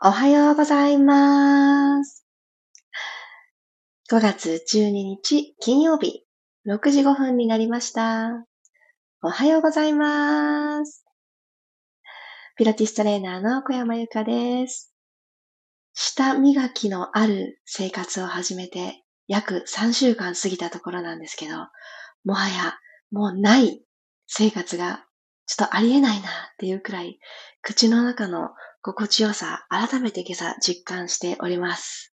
おはようございます。5月12日金曜日6時5分になりました。おはようございます。ピラティストレーナーの小山由かです。舌磨きのある生活を始めて約3週間過ぎたところなんですけど、もはやもうない生活がちょっとありえないなっていうくらい口の中の心地よさ、改めて今朝実感しております。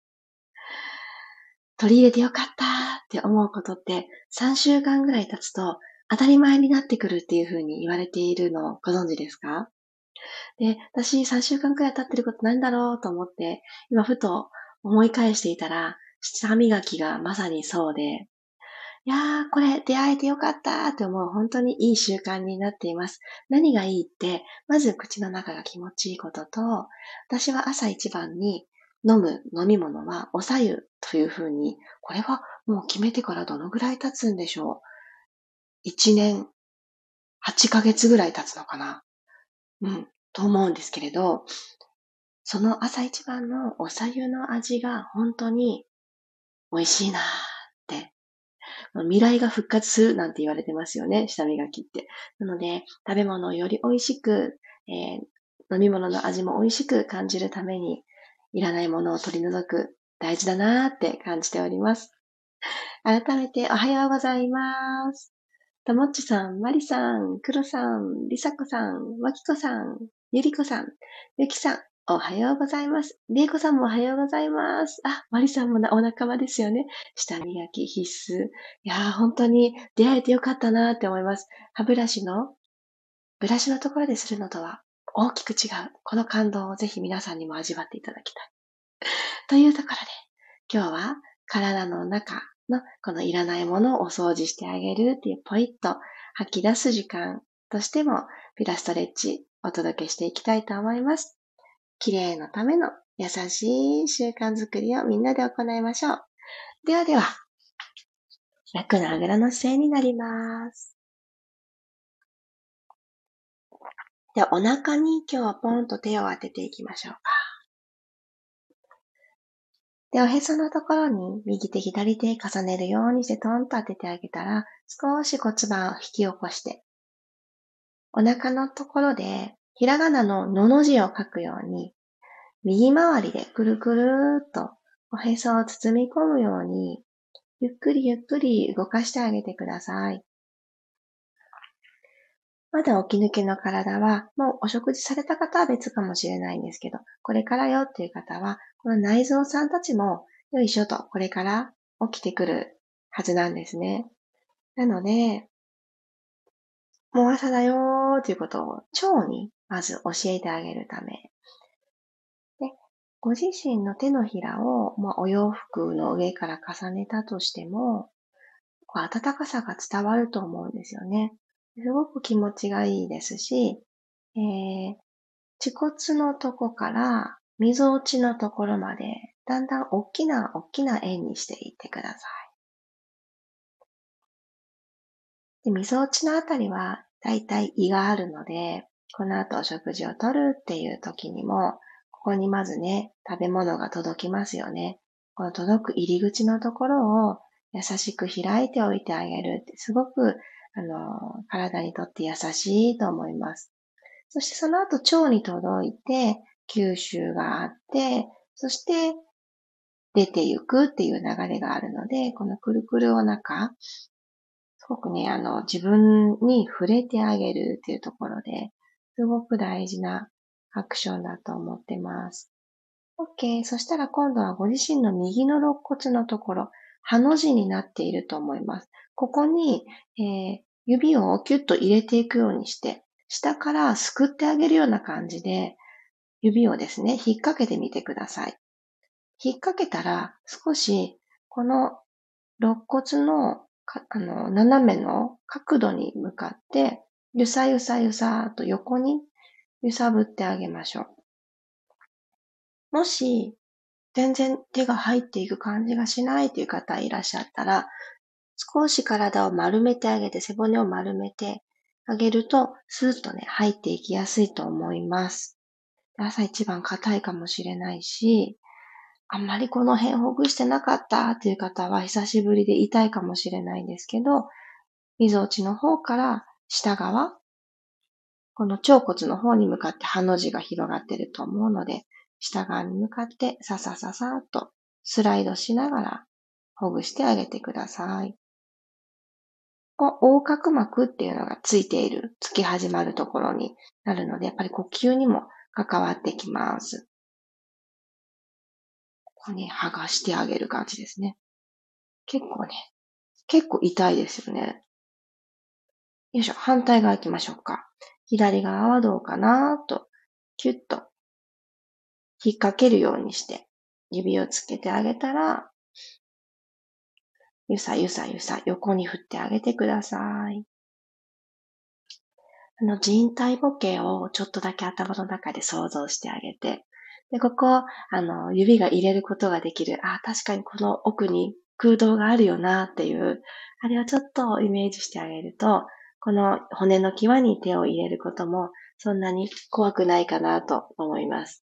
取り入れてよかったって思うことって3週間ぐらい経つと当たり前になってくるっていう風に言われているのをご存知ですか？で、私3週間くらい経ってることなんだろうと思って、今ふと思い返していたら、舌磨きがまさにそうで、いやー、これ出会えてよかったって思う本当にいい習慣になっています。何がいいって、まず口の中が気持ちいいことと、私は朝一番に飲む飲み物はおさゆというふうに、これはもう決めてからどのぐらい経つんでしょう。1年8ヶ月ぐらい経つのかな。うん、と思うんですけれど、その朝一番のおさゆの味が本当に美味しいなって未来が復活するなんて言われてますよね、舌磨きって。なので、食べ物をより美味しく、えー、飲み物の味も美味しく感じるために、いらないものを取り除く大事だなーって感じております。改めておはようございます。ともっちさん、まりさん、くろさん、りさこさん、わきこさん、ゆりこさん、ゆきさん、おはようございます。りえこさんもおはようございます。あ、まりさんもお仲間ですよね。舌磨き必須。いやー、本当に出会えてよかったなーって思います。歯ブラシの、ブラシのところでするのとは大きく違う。この感動をぜひ皆さんにも味わっていただきたい。というところで、今日は体の中のこのいらないものをお掃除してあげるっていうポイッと吐き出す時間としてもピラストレッチお届けしていきたいと思います。綺麗のための優しい習慣づくりをみんなで行いましょう。ではでは、楽なあぐらの姿勢になります。では、お腹に今日はポンと手を当てていきましょうか。で、おへそのところに右手左手重ねるようにしてトンと当ててあげたら、少し骨盤を引き起こして、お腹のところでひらがなののの字を書くように、右回りでくるくるーっとおへそを包み込むように、ゆっくりゆっくり動かしてあげてください。まだ起き抜けの体は、もうお食事された方は別かもしれないんですけど、これからよっていう方は、この内臓さんたちも、よいしょと、これから起きてくるはずなんですね。なので、もう朝だよーということを腸にまず教えてあげるため。で、ご自身の手のひらを、まあ、お洋服の上から重ねたとしても、こう暖かさが伝わると思うんですよね。すごく気持ちがいいですし、えー、恥骨のとこから溝落ちのところまで、だんだん大きな大きな円にしていってください。で溝落ちのあたりは、だいたい胃があるので、この後お食事をとるっていう時にも、ここにまずね、食べ物が届きますよね。この届く入り口のところを優しく開いておいてあげるって、すごく、あの、体にとって優しいと思います。そしてその後腸に届いて、吸収があって、そして出ていくっていう流れがあるので、このくるくるお腹、すごくね、あの、自分に触れてあげるっていうところで、すごく大事なアクションだと思ってます。OK。そしたら今度はご自身の右の肋骨のところ、ハの字になっていると思います。ここに、えー、指をキュッと入れていくようにして、下からすくってあげるような感じで、指をですね、引っ掛けてみてください。引っ掛けたら、少し、この肋骨のあの斜めの角度に向かって、ゆさゆさゆさと横に揺さぶってあげましょう。もし、全然手が入っていく感じがしないという方いらっしゃったら、少し体を丸めてあげて、背骨を丸めてあげると、スーッとね、入っていきやすいと思います。朝一番硬いかもしれないし、あんまりこの辺ほぐしてなかったっていう方は久しぶりで痛いかもしれないんですけど、みぞおちの方から下側、この腸骨の方に向かってハの字が広がってると思うので、下側に向かってささささっとスライドしながらほぐしてあげてください。横隔膜っていうのがついている、つき始まるところになるので、やっぱり呼吸にも関わってきます。ここに剥がしてあげる感じですね。結構ね、結構痛いですよね。よいしょ、反対側行きましょうか。左側はどうかなと、キュッと引っ掛けるようにして指をつけてあげたら、ゆさゆさゆさ横に振ってあげてください。あの人体模型をちょっとだけ頭の中で想像してあげて、で、ここ、あの、指が入れることができる。あ、確かにこの奥に空洞があるよなっていう、あれをちょっとイメージしてあげると、この骨の際に手を入れることもそんなに怖くないかなと思います。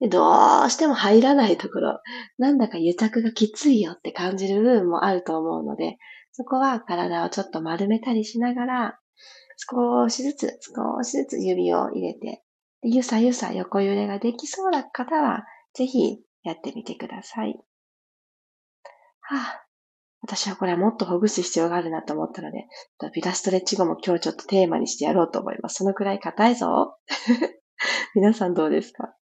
どうしても入らないところ、なんだか癒着がきついよって感じる部分もあると思うので、そこは体をちょっと丸めたりしながら、少しずつ、少しずつ指を入れて、ゆさゆさ横揺れができそうな方は、ぜひやってみてください。はあ、私はこれはもっとほぐす必要があるなと思ったので、ビラストレッチ後も今日ちょっとテーマにしてやろうと思います。そのくらい硬いぞ。皆さんどうですか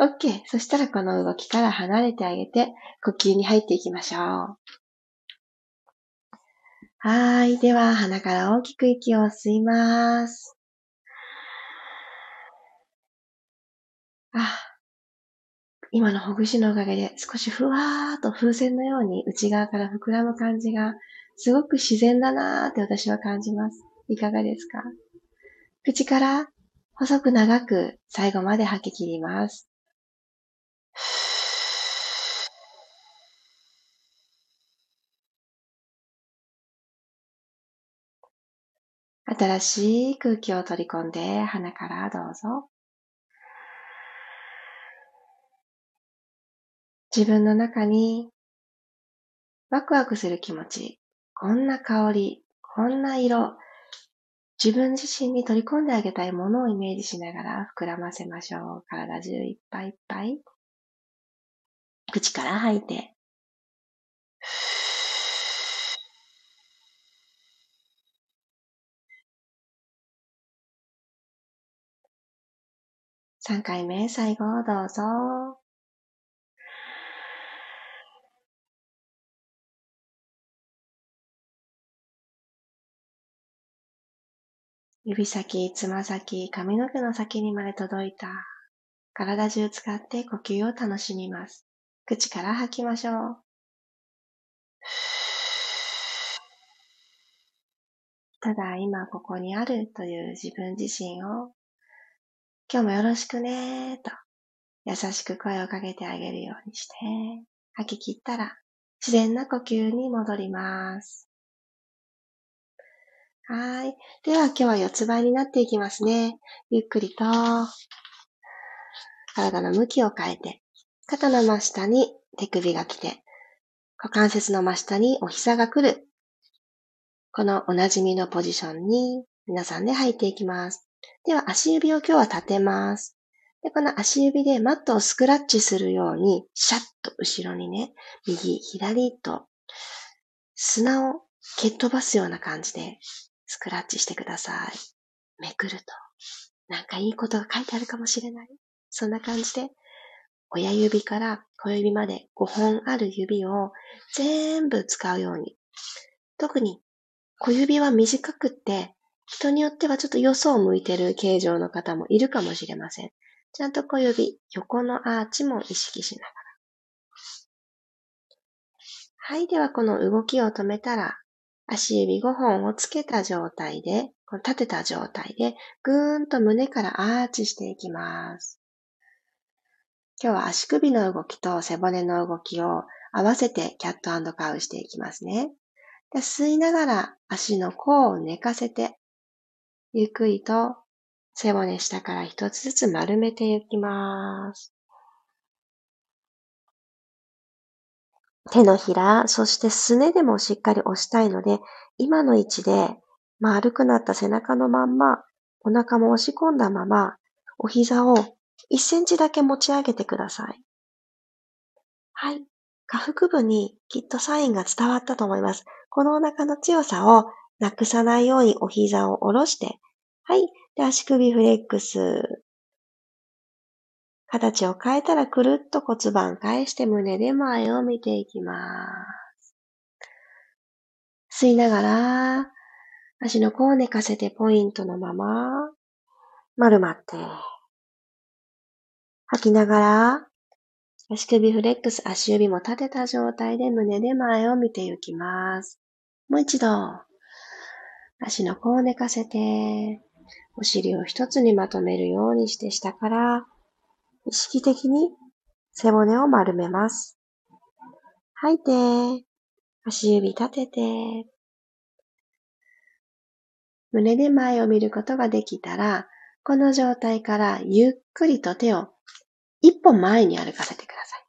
？OK。そしたらこの動きから離れてあげて、呼吸に入っていきましょう。はい。では、鼻から大きく息を吸います。あ、今のほぐしのおかげで少しふわーっと風船のように内側から膨らむ感じがすごく自然だなーって私は感じます。いかがですか？口から細く長く最後まで吐き切ります。新しい空気を取り込んで鼻からどうぞ。自分の中にワクワクする気持ち、こんな香り、こんな色、自分自身に取り込んであげたいものをイメージしながら膨らませましょう。体中いっぱいいっぱい。口から吐いて。3回目、最後どうぞ。指先、つま先、髪の毛の先にまで届いた。体中使って呼吸を楽しみます。口から吐きましょう。ただ今ここにあるという自分自身を今日もよろしくねと優しく声をかけてあげるようにして吐き切ったら自然な呼吸に戻ります。はい。では今日は四つ倍になっていきますね。ゆっくりと体の向きを変えて、肩の真下に手首が来て、股関節の真下にお膝が来る。このおなじみのポジションに皆さんで入っていきます。では足指を今日は立てます。で、この足指でマットをスクラッチするように、シャッと後ろにね、右、左と砂を蹴っ飛ばすような感じでスクラッチしてください。めくると、なんかいいことが書いてあるかもしれない？そんな感じで、親指から小指まで5本ある指を全部使うように。特に小指は短くって、人によってはちょっとよそを向いてる形状の方もいるかもしれません。ちゃんと小指、横のアーチも意識しながら。はい。では、この動きを止めたら、足指5本をつけた状態で、立てた状態で、ぐーんと胸からアーチしていきます。今日は足首の動きと背骨の動きを合わせてキャットカウしていきますね。で吸いながら足の甲を寝かせて、ゆっくりと背骨下から一つずつ丸めていきます。手のひら、そしてすねでもしっかり押したいので、今の位置で丸くなった背中のまんま、お腹も押し込んだまま、お膝を1センチだけ持ち上げてください。はい。下腹部にきっとサインが伝わったと思います。このお腹の強さをなくさないようにお膝を下ろして、はい。で、足首フレックス。形を変えたらくるっと骨盤返して胸で前を見ていきます。吸いながら、足の甲を寝かせてポイントのまま、丸まって。吐きながら、足首フレックス、足指も立てた状態で胸で前を見ていきます。もう一度、足の甲を寝かせて、お尻を一つにまとめるようにして下から意識的に背骨を丸めます。吐いて、足指立てて、胸で前を見ることができたら、この状態からゆっくりと手を一歩前に歩かせてください。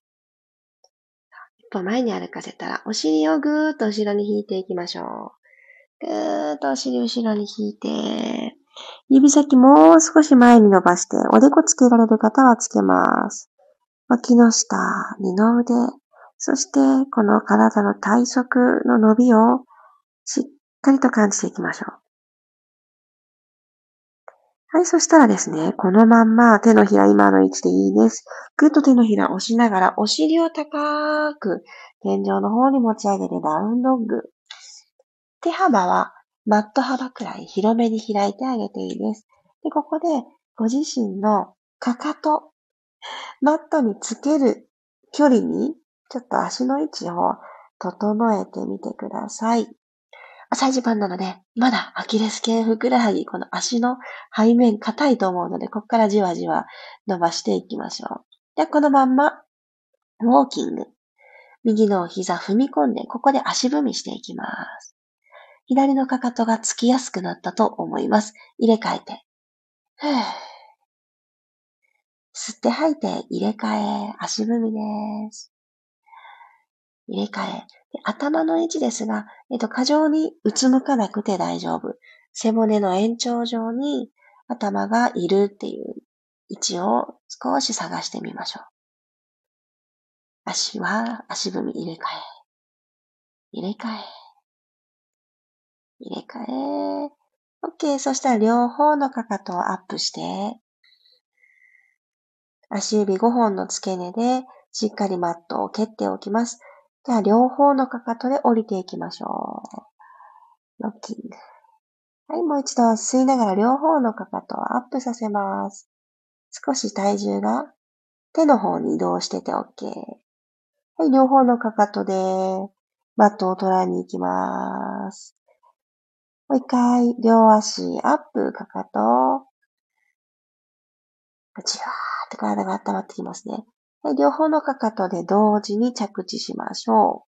一歩前に歩かせたら、お尻をぐーっと後ろに引いていきましょう。ぐーっとお尻後ろに引いて、指先もう少し前に伸ばして、おでこつけられる方はつけます。脇の下、二の腕、そしてこの体の体側の伸びをしっかりと感じていきましょう。はい、そしたらですね、このまんま手のひら今の位置でいいです。ぐっと手のひら押しながらお尻を高く天井の方に持ち上げてダウンドッグ。手幅はマット幅くらい広めに開いてあげていいです。で、ここでご自身のかかと、マットにつける距離にちょっと足の位置を整えてみてください。朝一番なので、まだアキレス腱、ふくらはぎ、この足の背面硬いと思うので、ここからじわじわ伸ばしていきましょう。で、このまんま、ウォーキング。右の膝踏み込んで、ここで足踏みしていきます。左のかかとがつきやすくなったと思います。入れ替えて。吸って吐いて入れ替え、足踏みです。入れ替え。頭の位置ですが、えっと、過剰にうつむかなくて大丈夫。背骨の延長上に頭がいるっていう位置を少し探してみましょう。足は足踏み入れ替え。入れ替え。入れ替え。OK。そしたら両方のかかとをアップして、足指5本の付け根でしっかりマットを蹴っておきます。では両方のかかとで降りていきましょう。ロッキング。はい、もう一度吸いながら両方のかかとをアップさせます。少し体重が手の方に移動してて OK。はい、両方のかかとでマットを捉えに行きます。もう一回、両足アップ、かかと。じわーって体が温まってきますね。はい、両方のかかとで同時に着地しましょ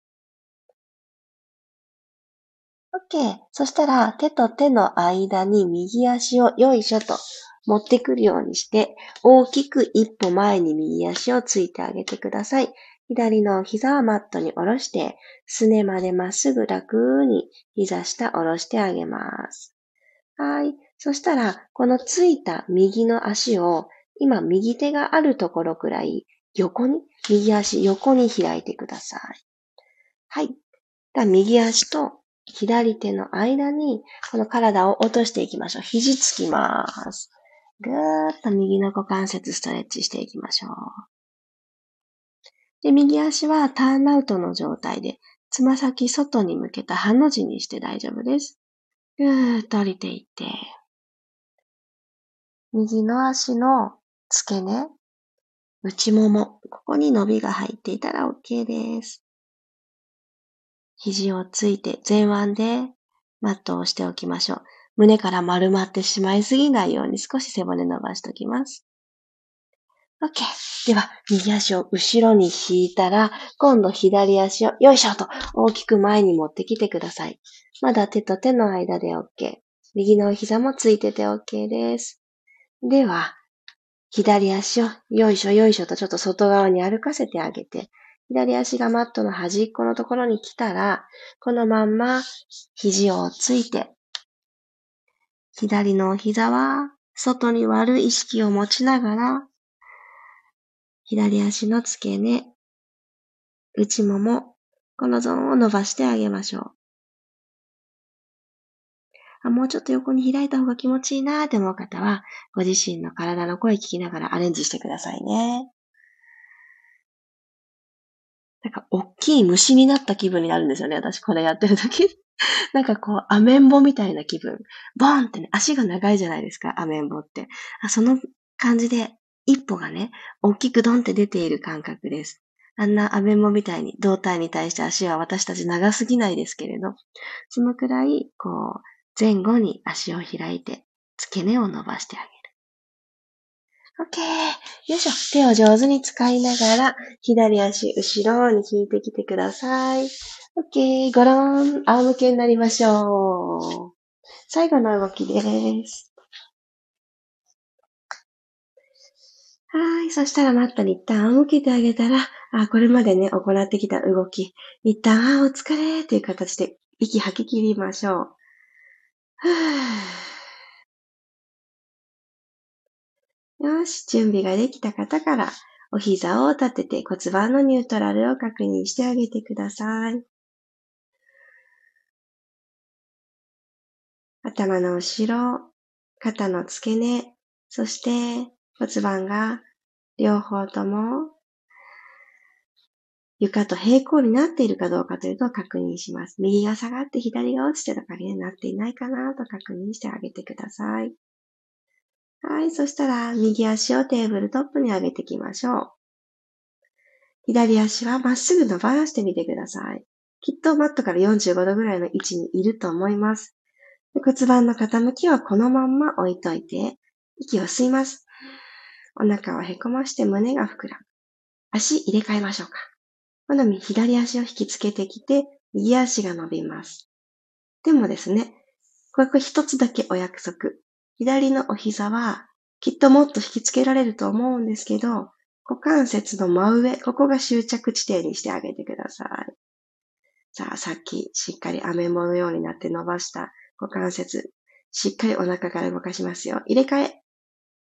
う。OK。そしたら、手と手の間に右足をよいしょと持ってくるようにして、大きく一歩前に右足をついてあげてください。左の膝はマットに下ろして、すねまでまっすぐ楽に膝下下ろしてあげます。はい。そしたら、このついた右の足を、今右手があるところくらい横に、右足横に開いてください。はい。右足と左手の間に、この体を落としていきましょう。肘つきます。ぐーっと右の股関節ストレッチしていきましょう。で、右足はターンアウトの状態で、つま先外に向けたハの字にして大丈夫です。ぐーっと降りていって、右の足の付け根、内もも、ここに伸びが入っていたら OK です。肘をついて前腕でマットをしておきましょう。胸から丸まってしまいすぎないように少し背骨伸ばしておきます。OK。では、右足を後ろに引いたら、今度左足をよいしょと大きく前に持ってきてください。まだ手と手の間で OK。右の膝もついてて OK です。では、左足をよいしょよいしょとちょっと外側に歩かせてあげて、左足がマットの端っこのところに来たら、このまんま肘をついて、左の膝は外に割る意識を持ちながら、左足の付け根、内もも、このゾーンを伸ばしてあげましょう。あもうちょっと横に開いた方が気持ちいいなーって思う方は、ご自身の体の声聞きながらアレンジしてくださいね。なんか、大きい虫になった気分になるんですよね。私これやってる時。なんかこう、アメンボみたいな気分。ボーンってね、足が長いじゃないですか、アメンボって。あその感じで、一歩がね、大きくドンって出ている感覚です。あんなアメンボみたいに胴体に対して足は私たち長すぎないですけれど、そのくらい、こう、前後に足を開いて、付け根を伸ばしてあげる。OK! よいしょ。手を上手に使いながら、左足後ろに引いてきてください。OK! ゴロン。仰向けになりましょう。最後の動きです。はい。そしたらマットに一旦仰向けてあげたら、あ、これまでね、行ってきた動き、一旦、あ、お疲れっていう形で息吐き切りましょう。よし、準備ができた方から、お膝を立てて骨盤のニュートラルを確認してあげてください。頭の後ろ、肩の付け根、そして骨盤が両方とも床と平行になっているかどうかというのを確認します。右が下がって左が落ちてるかになっていないかなと確認してあげてください。はい。そしたら、右足をテーブルトップに上げていきましょう。左足はまっすぐ伸ばしてみてください。きっとマットから45度ぐらいの位置にいると思います。骨盤の傾きはこのまんま置いといて、息を吸います。お腹をへこまして胸が膨らむ。足入れ替えましょうか。好み左足を引きつけてきて、右足が伸びます。でもですね、ここ一つだけお約束。左のお膝は、きっともっと引きつけられると思うんですけど、股関節の真上、ここが終着地点にしてあげてください。さあ、さっきしっかりアメモのようになって伸ばした股関節、しっかりお腹から動かしますよ。入れ替え。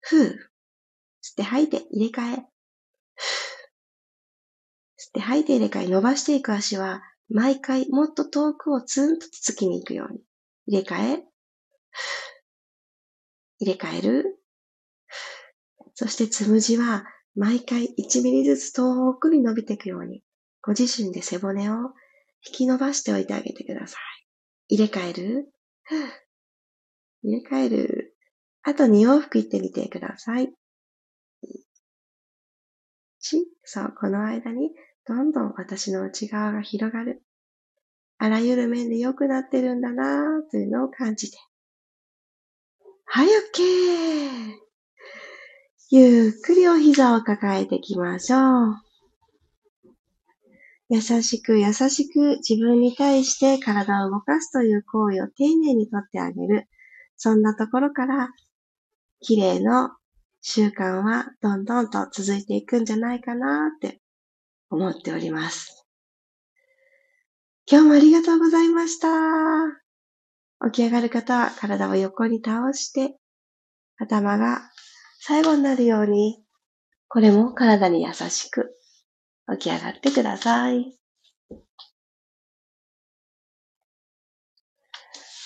ふう。吸って吐いて入れ替え。吸って吐いて入れ替え伸ばしていく足は、毎回もっと遠くをツンとつつきに行くように。入れ替え。入れ替える。そしてつむじは、毎回1ミリずつ遠くに伸びていくように、ご自身で背骨を引き伸ばしておいてあげてください。入れ替える。入れ替える。あと2往復行ってみてください。そう、この間にどんどん私の内側が広がる。あらゆる面で良くなってるんだなというのを感じて。はい、OK! ゆっくりお膝を抱えていきましょう。優しく優しく自分に対して体を動かすという行為を丁寧にとってあげる。そんなところから、綺麗の習慣はどんどんと続いていくんじゃないかなって思っております。今日もありがとうございました。起き上がる方は体を横に倒して、頭が最後になるように、これも体に優しく起き上がってください。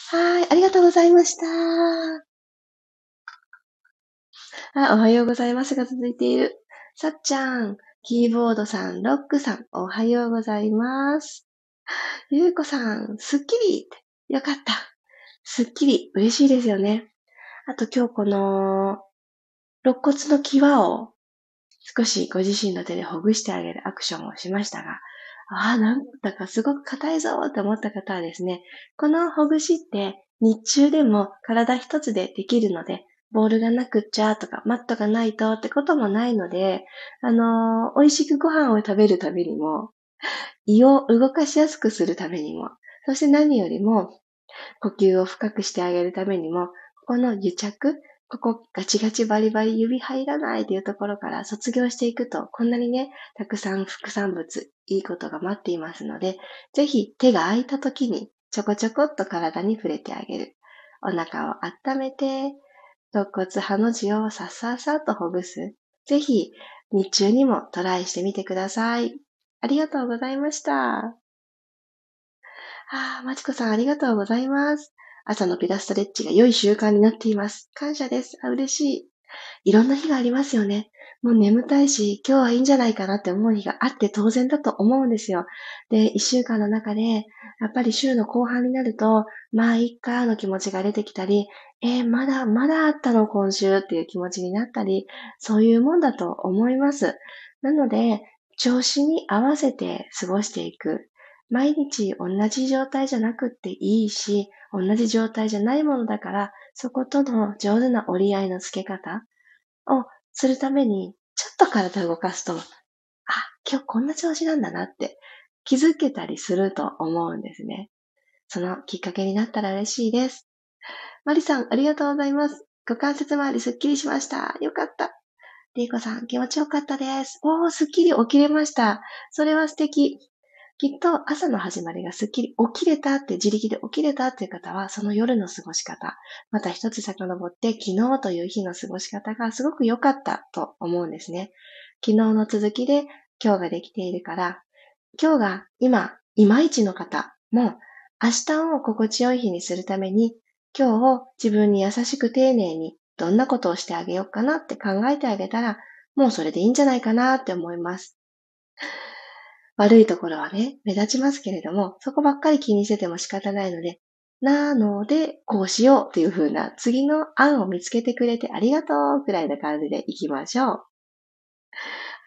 はい、ありがとうございました。あ、おはようございますが続いている。さっちゃん、キーボードさん、ロックさん、おはようございます。ゆうこさん、すっきりよかった。すっきり嬉しいですよね。あと今日この、肋骨の際を少しご自身の手でほぐしてあげるアクションをしましたが、ああ、なんだかすごく硬いぞって思った方はですね、このほぐしって日中でも体一つでできるので、ボールがなくっちゃとか、マットがないとってこともないので、あのー、美味しくご飯を食べるためにも、胃を動かしやすくするためにも、そして何よりも、呼吸を深くしてあげるためにも、ここの癒着、ここガチガチバリバリ指入らないというところから卒業していくと、こんなにね、たくさん副産物、いいことが待っていますので、ぜひ手が空いた時にちょこちょこっと体に触れてあげる。お腹を温めて、肋骨派の字をさっさっさとほぐす。ぜひ、日中にもトライしてみてください。ありがとうございました。ああ、まちこさんありがとうございます。朝のピラストレッチが良い習慣になっています。感謝です。あ、嬉しい。いろんな日がありますよね。もう眠たいし、今日はいいんじゃないかなって思う日があって当然だと思うんですよ。で、一週間の中で、やっぱり週の後半になると、まあ、いっかの気持ちが出てきたり、えー、まだ、まだあったの今週っていう気持ちになったり、そういうもんだと思います。なので、調子に合わせて過ごしていく。毎日同じ状態じゃなくっていいし、同じ状態じゃないものだから、そことの上手な折り合いのつけ方をするために、ちょっと体を動かすと、あ、今日こんな調子なんだなって気づけたりすると思うんですね。そのきっかけになったら嬉しいです。マリさん、ありがとうございます。股関節周りすっきりしました。よかった。リーコさん、気持ちよかったです。おー、すっきり起きれました。それは素敵。きっと朝の始まりがすっきり起きれたって自力で起きれたっていう方は、その夜の過ごし方、また一つ遡って昨日という日の過ごし方がすごく良かったと思うんですね。昨日の続きで今日ができているから、今日が今、いまいちの方も明日を心地よい日にするために、今日を自分に優しく丁寧にどんなことをしてあげようかなって考えてあげたら、もうそれでいいんじゃないかなって思います。悪いところはね、目立ちますけれども、そこばっかり気にしてても仕方ないので、なので、こうしようというふうな次の案を見つけてくれてありがとうくらいな感じでいきましょう。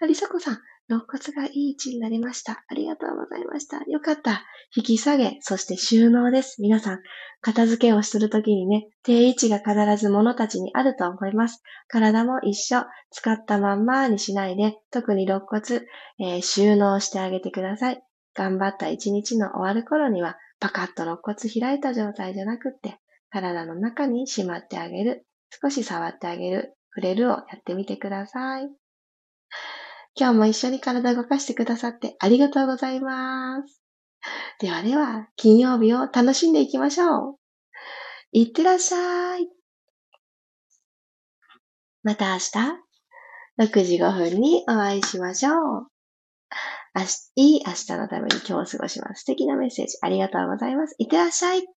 ありさこさん、肋骨がいい位置になりました。ありがとうございました。よかった。引き下げ、そして収納です。皆さん、片付けをするときにね、定位置が必ず物たちにあると思います。体も一緒。使ったまんまにしないで、特に肋骨、えー、収納してあげてください。頑張った一日の終わる頃には、パカッと肋骨開いた状態じゃなくって、体の中にしまってあげる。少し触ってあげる。触れるをやってみてください。今日も一緒に体を動かしてくださってありがとうございます。ではでは、金曜日を楽しんでいきましょう。いってらっしゃい。また明日、6時5分にお会いしましょう。明日いい明日のために今日を過ごします。素敵なメッセージありがとうございます。いってらっしゃい。